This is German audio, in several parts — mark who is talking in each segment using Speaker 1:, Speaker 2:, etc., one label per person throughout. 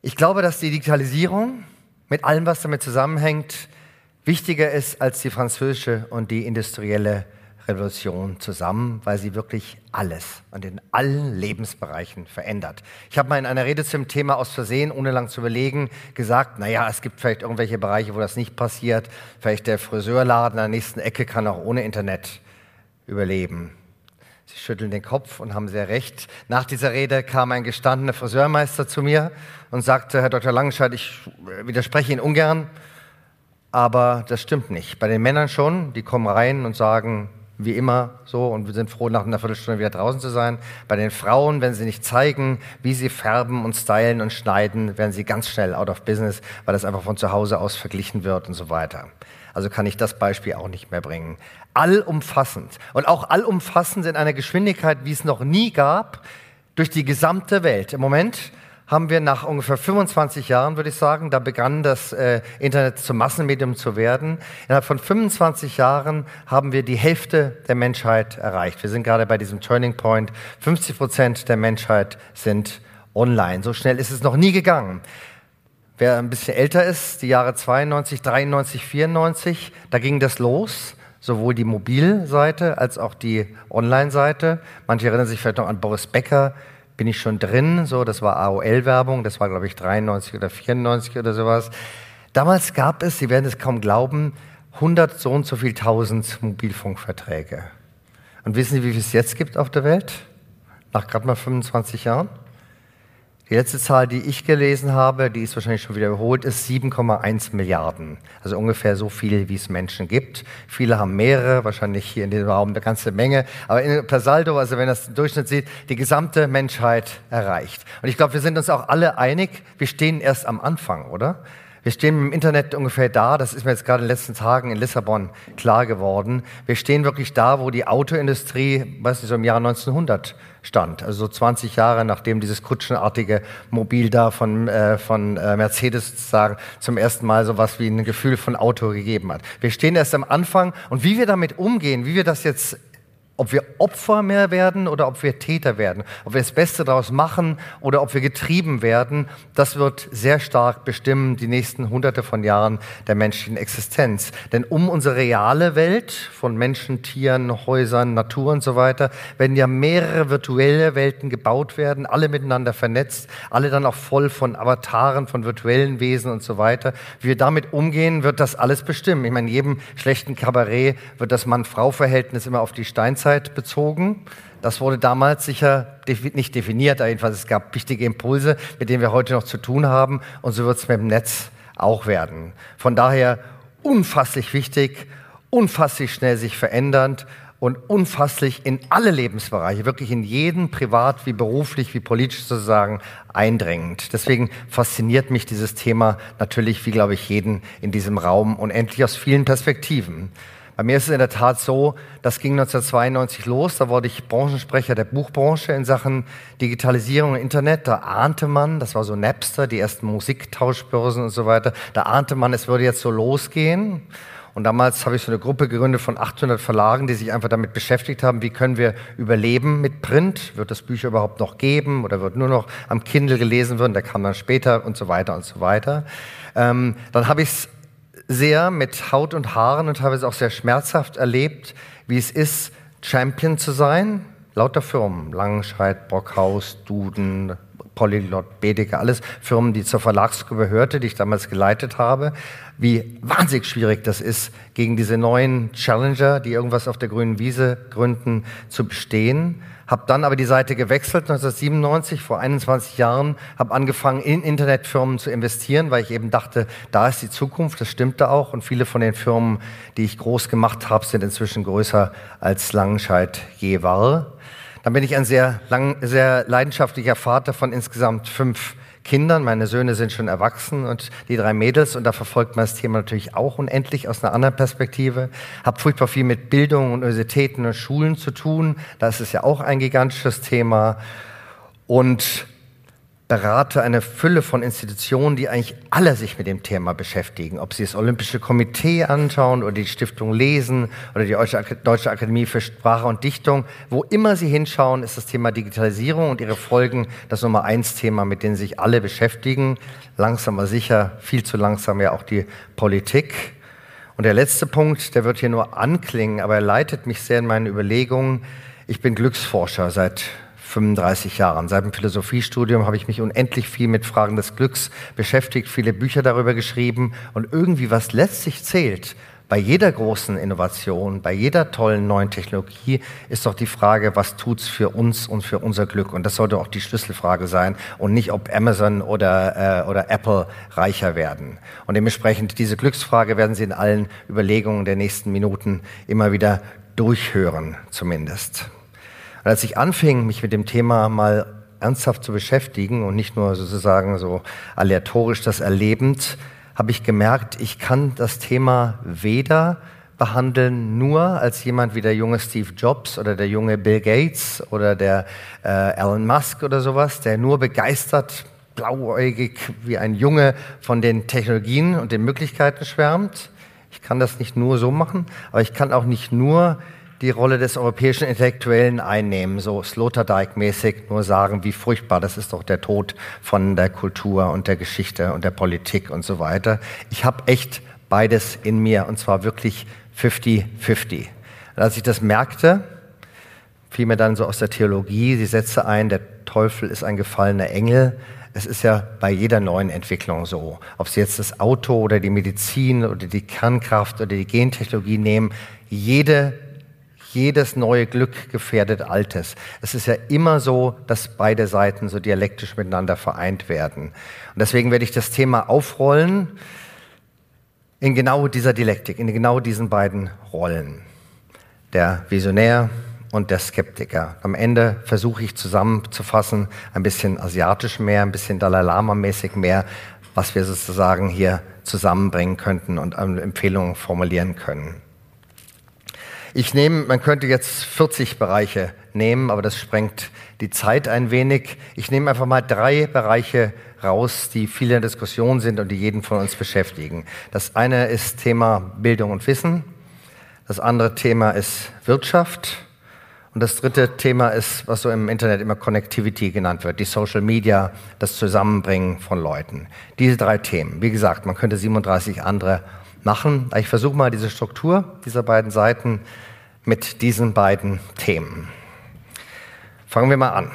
Speaker 1: Ich glaube, dass die Digitalisierung mit allem, was damit zusammenhängt, wichtiger ist als die französische und die industrielle Revolution zusammen, weil sie wirklich alles und in allen Lebensbereichen verändert. Ich habe mal in einer Rede zum Thema aus Versehen, ohne lang zu überlegen, gesagt, naja, es gibt vielleicht irgendwelche Bereiche, wo das nicht passiert. Vielleicht der Friseurladen an der nächsten Ecke kann auch ohne Internet überleben. Sie schütteln den Kopf und haben sehr recht. Nach dieser Rede kam ein gestandener Friseurmeister zu mir und sagte, Herr Dr. Langenscheid, ich widerspreche Ihnen ungern, aber das stimmt nicht. Bei den Männern schon, die kommen rein und sagen, wie immer so und wir sind froh, nach einer Viertelstunde wieder draußen zu sein. Bei den Frauen, wenn sie nicht zeigen, wie sie färben und stylen und schneiden, werden sie ganz schnell out of business, weil das einfach von zu Hause aus verglichen wird und so weiter. Also kann ich das Beispiel auch nicht mehr bringen allumfassend. Und auch allumfassend in einer Geschwindigkeit, wie es noch nie gab, durch die gesamte Welt. Im Moment haben wir nach ungefähr 25 Jahren, würde ich sagen, da begann das äh, Internet zum Massenmedium zu werden. Innerhalb von 25 Jahren haben wir die Hälfte der Menschheit erreicht. Wir sind gerade bei diesem Turning Point. 50 Prozent der Menschheit sind online. So schnell ist es noch nie gegangen. Wer ein bisschen älter ist, die Jahre 92, 93, 94, da ging das los sowohl die Mobilseite als auch die Online-Seite. Manche erinnern sich vielleicht noch an Boris Becker, bin ich schon drin, so, das war AOL-Werbung, das war glaube ich 93 oder 94 oder sowas. Damals gab es, Sie werden es kaum glauben, 100 so und so viel tausend Mobilfunkverträge. Und wissen Sie, wie viel es jetzt gibt auf der Welt? Nach gerade mal 25 Jahren? Die letzte Zahl, die ich gelesen habe, die ist wahrscheinlich schon wiederholt, ist 7,1 Milliarden. Also ungefähr so viel, wie es Menschen gibt. Viele haben mehrere, wahrscheinlich hier in diesem Raum eine ganze Menge. Aber in, per also wenn das im Durchschnitt sieht, die gesamte Menschheit erreicht. Und ich glaube, wir sind uns auch alle einig, wir stehen erst am Anfang, oder? Wir stehen im Internet ungefähr da, das ist mir jetzt gerade in den letzten Tagen in Lissabon klar geworden. Wir stehen wirklich da, wo die Autoindustrie, weiß nicht, so im Jahr 1900 stand. Also so 20 Jahre nachdem dieses kutschenartige Mobil da von, äh, von äh, Mercedes sagen, zum ersten Mal so was wie ein Gefühl von Auto gegeben hat. Wir stehen erst am Anfang und wie wir damit umgehen, wie wir das jetzt ob wir Opfer mehr werden oder ob wir Täter werden, ob wir das Beste daraus machen oder ob wir getrieben werden, das wird sehr stark bestimmen die nächsten hunderte von Jahren der menschlichen Existenz. Denn um unsere reale Welt von Menschen, Tieren, Häusern, Natur und so weiter werden ja mehrere virtuelle Welten gebaut werden, alle miteinander vernetzt, alle dann auch voll von Avataren, von virtuellen Wesen und so weiter. Wie wir damit umgehen, wird das alles bestimmen. Ich meine, in jedem schlechten Kabarett wird das Mann-Frau-Verhältnis immer auf die Steinzeit Steinzeit bezogen. Das wurde damals sicher nicht definiert, jedenfalls es gab wichtige Impulse, mit denen wir heute noch zu tun haben. Und so wird es mit dem Netz auch werden. Von daher unfasslich wichtig, unfasslich schnell sich verändernd und unfasslich in alle Lebensbereiche, wirklich in jeden, privat wie beruflich wie politisch sozusagen, eindringend. Deswegen fasziniert mich dieses Thema natürlich, wie glaube ich, jeden in diesem Raum unendlich aus vielen Perspektiven. Bei mir ist es in der Tat so, das ging 1992 los, da wurde ich Branchensprecher der Buchbranche in Sachen Digitalisierung und Internet. Da ahnte man, das war so Napster, die ersten Musiktauschbörsen und so weiter, da ahnte man, es würde jetzt so losgehen. Und damals habe ich so eine Gruppe gegründet von 800 Verlagen, die sich einfach damit beschäftigt haben, wie können wir überleben mit Print? Wird es Bücher überhaupt noch geben oder wird nur noch am Kindle gelesen werden? Der kam dann später und so weiter und so weiter. Ähm, dann habe ich es sehr mit Haut und Haaren und teilweise auch sehr schmerzhaft erlebt, wie es ist, Champion zu sein. Lauter Firmen, Langenscheidt, Brockhaus, Duden, Polyglot, Bedeke, alles Firmen, die zur Verlagsgruppe gehörte, die ich damals geleitet habe. Wie wahnsinnig schwierig das ist, gegen diese neuen Challenger, die irgendwas auf der grünen Wiese gründen, zu bestehen habe dann aber die Seite gewechselt 1997, vor 21 Jahren, habe angefangen in Internetfirmen zu investieren, weil ich eben dachte, da ist die Zukunft, das stimmte auch und viele von den Firmen, die ich groß gemacht habe, sind inzwischen größer als Langenscheid je war. Dann bin ich ein sehr, lang, sehr leidenschaftlicher Vater von insgesamt fünf Kindern. Meine Söhne sind schon erwachsen und die drei Mädels. Und da verfolgt man das Thema natürlich auch unendlich aus einer anderen Perspektive. Hab furchtbar viel mit Bildung und Universitäten und Schulen zu tun. Da ist ja auch ein gigantisches Thema. Und berate eine Fülle von Institutionen, die eigentlich alle sich mit dem Thema beschäftigen. Ob Sie das Olympische Komitee anschauen oder die Stiftung Lesen oder die Deutsche Akademie für Sprache und Dichtung. Wo immer Sie hinschauen, ist das Thema Digitalisierung und ihre Folgen das Nummer eins Thema, mit dem sich alle beschäftigen. Langsam aber sicher, viel zu langsam ja auch die Politik. Und der letzte Punkt, der wird hier nur anklingen, aber er leitet mich sehr in meinen Überlegungen. Ich bin Glücksforscher seit 35 Jahren. Seit dem Philosophiestudium habe ich mich unendlich viel mit Fragen des Glücks beschäftigt, viele Bücher darüber geschrieben und irgendwie was letztlich zählt bei jeder großen Innovation, bei jeder tollen neuen Technologie ist doch die Frage, was tut's für uns und für unser Glück? Und das sollte auch die Schlüsselfrage sein und nicht, ob Amazon oder, äh, oder Apple reicher werden. Und dementsprechend diese Glücksfrage werden Sie in allen Überlegungen der nächsten Minuten immer wieder durchhören, zumindest. Und als ich anfing, mich mit dem Thema mal ernsthaft zu beschäftigen und nicht nur sozusagen so aleatorisch das erlebend, habe ich gemerkt, ich kann das Thema weder behandeln nur als jemand wie der junge Steve Jobs oder der junge Bill Gates oder der äh, Elon Musk oder sowas, der nur begeistert, blauäugig wie ein Junge von den Technologien und den Möglichkeiten schwärmt. Ich kann das nicht nur so machen, aber ich kann auch nicht nur die Rolle des europäischen Intellektuellen einnehmen, so Sloterdijk-mäßig nur sagen, wie furchtbar, das ist doch der Tod von der Kultur und der Geschichte und der Politik und so weiter. Ich habe echt beides in mir und zwar wirklich 50-50. Als ich das merkte, fiel mir dann so aus der Theologie die Sätze ein, der Teufel ist ein gefallener Engel. Es ist ja bei jeder neuen Entwicklung so. Ob Sie jetzt das Auto oder die Medizin oder die Kernkraft oder die Gentechnologie nehmen, jede jedes neue Glück gefährdet Altes. Es ist ja immer so, dass beide Seiten so dialektisch miteinander vereint werden. Und deswegen werde ich das Thema aufrollen in genau dieser Dialektik, in genau diesen beiden Rollen. Der Visionär und der Skeptiker. Am Ende versuche ich zusammenzufassen, ein bisschen asiatisch mehr, ein bisschen Dalai Lama-mäßig mehr, was wir sozusagen hier zusammenbringen könnten und Empfehlungen formulieren können. Ich nehme, man könnte jetzt 40 Bereiche nehmen, aber das sprengt die Zeit ein wenig. Ich nehme einfach mal drei Bereiche raus, die viel in Diskussion sind und die jeden von uns beschäftigen. Das eine ist Thema Bildung und Wissen. Das andere Thema ist Wirtschaft. Und das dritte Thema ist, was so im Internet immer Connectivity genannt wird, die Social Media, das Zusammenbringen von Leuten. Diese drei Themen. Wie gesagt, man könnte 37 andere machen. Ich versuche mal diese Struktur dieser beiden Seiten mit diesen beiden Themen. Fangen wir mal an.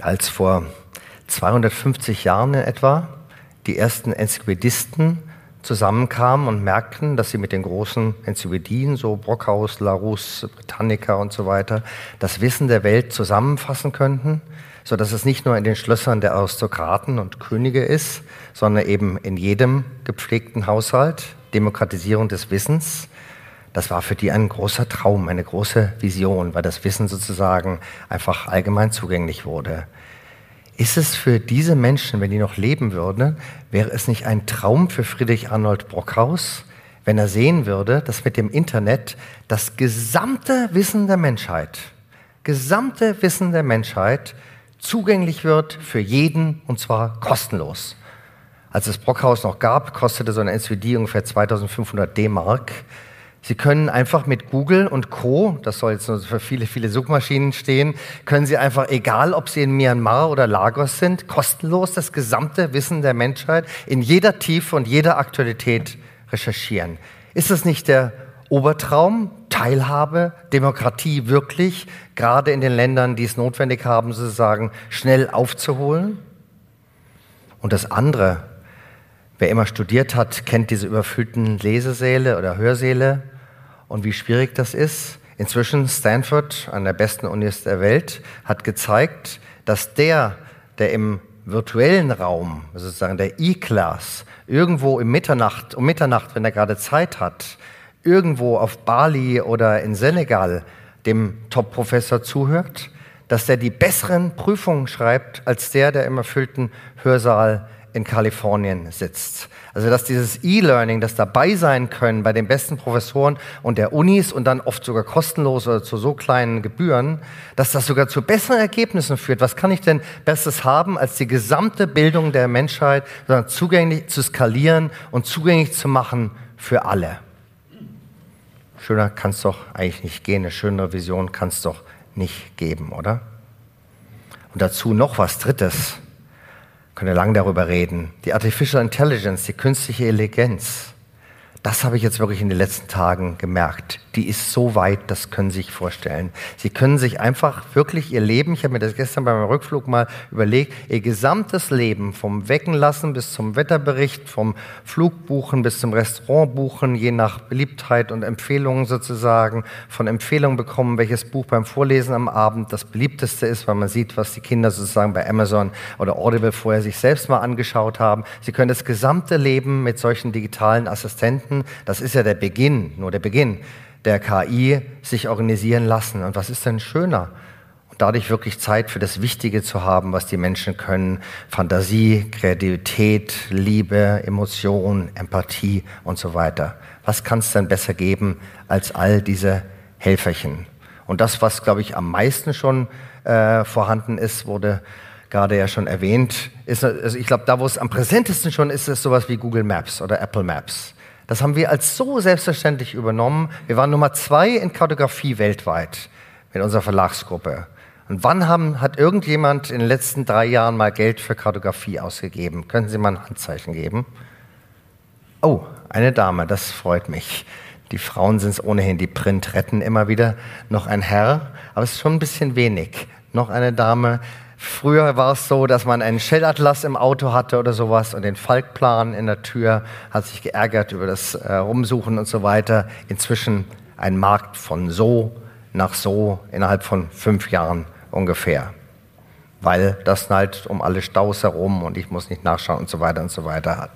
Speaker 1: Als vor 250 Jahren in etwa die ersten Enzyklopädisten zusammenkamen und merkten, dass sie mit den großen Enzyklopädien, so Brockhaus, Larousse, Britannica und so weiter, das Wissen der Welt zusammenfassen könnten, so dass es nicht nur in den Schlössern der Aristokraten und Könige ist, sondern eben in jedem gepflegten Haushalt, Demokratisierung des Wissens. Das war für die ein großer Traum, eine große Vision, weil das Wissen sozusagen einfach allgemein zugänglich wurde. Ist es für diese Menschen, wenn die noch leben würden, wäre es nicht ein Traum für Friedrich Arnold Brockhaus, wenn er sehen würde, dass mit dem Internet das gesamte Wissen der Menschheit, gesamte Wissen der Menschheit zugänglich wird für jeden und zwar kostenlos. Als es Brockhaus noch gab, kostete so eine SVD ungefähr 2500 D-Mark. Sie können einfach mit Google und Co., das soll jetzt nur für viele, viele Suchmaschinen stehen, können Sie einfach, egal ob Sie in Myanmar oder Lagos sind, kostenlos das gesamte Wissen der Menschheit in jeder Tiefe und jeder Aktualität recherchieren. Ist das nicht der Obertraum? Teilhabe, Demokratie wirklich, gerade in den Ländern, die es notwendig haben, sozusagen schnell aufzuholen? Und das andere, Wer immer studiert hat, kennt diese überfüllten Lesesäle oder Hörsäle und wie schwierig das ist. Inzwischen Stanford, einer der besten Unis der Welt, hat gezeigt, dass der, der im virtuellen Raum, sozusagen der E-Class, irgendwo im Mitternacht, um Mitternacht, wenn er gerade Zeit hat, irgendwo auf Bali oder in Senegal dem Top-Professor zuhört, dass der die besseren Prüfungen schreibt als der, der im erfüllten Hörsaal in Kalifornien sitzt. Also dass dieses E-Learning, das dabei sein können bei den besten Professoren und der Unis und dann oft sogar kostenlos oder zu so kleinen Gebühren, dass das sogar zu besseren Ergebnissen führt. Was kann ich denn Besseres haben, als die gesamte Bildung der Menschheit zugänglich zu skalieren und zugänglich zu machen für alle? Schöner kann es doch eigentlich nicht gehen, eine schönere Vision kann es doch nicht geben, oder? Und dazu noch was Drittes können lange darüber reden. Die Artificial Intelligence, die künstliche Intelligenz. Das habe ich jetzt wirklich in den letzten Tagen gemerkt. Die ist so weit, das können Sie sich vorstellen. Sie können sich einfach wirklich Ihr Leben, ich habe mir das gestern beim Rückflug mal überlegt, Ihr gesamtes Leben vom Wecken lassen bis zum Wetterbericht, vom Flugbuchen bis zum Restaurantbuchen, je nach Beliebtheit und Empfehlungen sozusagen, von Empfehlungen bekommen, welches Buch beim Vorlesen am Abend das beliebteste ist, weil man sieht, was die Kinder sozusagen bei Amazon oder Audible vorher sich selbst mal angeschaut haben. Sie können das gesamte Leben mit solchen digitalen Assistenten Assistenten, das ist ja der Beginn, nur der Beginn der KI, sich organisieren lassen. Und was ist denn schöner? Und dadurch wirklich Zeit für das Wichtige zu haben, was die Menschen können. Fantasie, Kreativität, Liebe, Emotion, Empathie und so weiter. Was kann es denn besser geben als all diese Helferchen? Und das, was, glaube ich, am meisten schon äh, vorhanden ist, wurde gerade ja schon erwähnt, ist, also ich glaube, da, wo es am präsentesten schon ist, ist sowas wie Google Maps oder Apple Maps. Das haben wir als so selbstverständlich übernommen. Wir waren Nummer zwei in Kartografie weltweit mit unserer Verlagsgruppe. Und wann haben, hat irgendjemand in den letzten drei Jahren mal Geld für Kartografie ausgegeben? Können Sie mal ein Handzeichen geben? Oh, eine Dame, das freut mich. Die Frauen sind es ohnehin, die Print retten immer wieder. Noch ein Herr, aber es ist schon ein bisschen wenig. Noch eine Dame, Früher war es so, dass man einen Shellatlas im Auto hatte oder sowas und den Falkplan in der Tür, hat sich geärgert über das äh, Rumsuchen und so weiter. Inzwischen ein Markt von so nach so innerhalb von fünf Jahren ungefähr. Weil das halt um alle Staus herum und ich muss nicht nachschauen und so weiter und so weiter hat.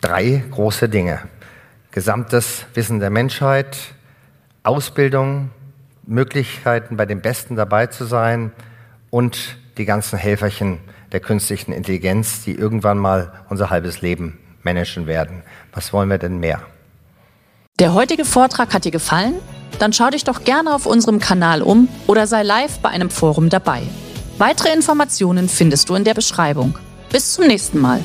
Speaker 1: Drei große Dinge. Gesamtes Wissen der Menschheit, Ausbildung, Möglichkeiten, bei den Besten dabei zu sein und die ganzen Helferchen der künstlichen Intelligenz, die irgendwann mal unser halbes Leben managen werden. Was wollen wir denn mehr?
Speaker 2: Der heutige Vortrag hat dir gefallen? Dann schau dich doch gerne auf unserem Kanal um oder sei live bei einem Forum dabei. Weitere Informationen findest du in der Beschreibung. Bis zum nächsten Mal.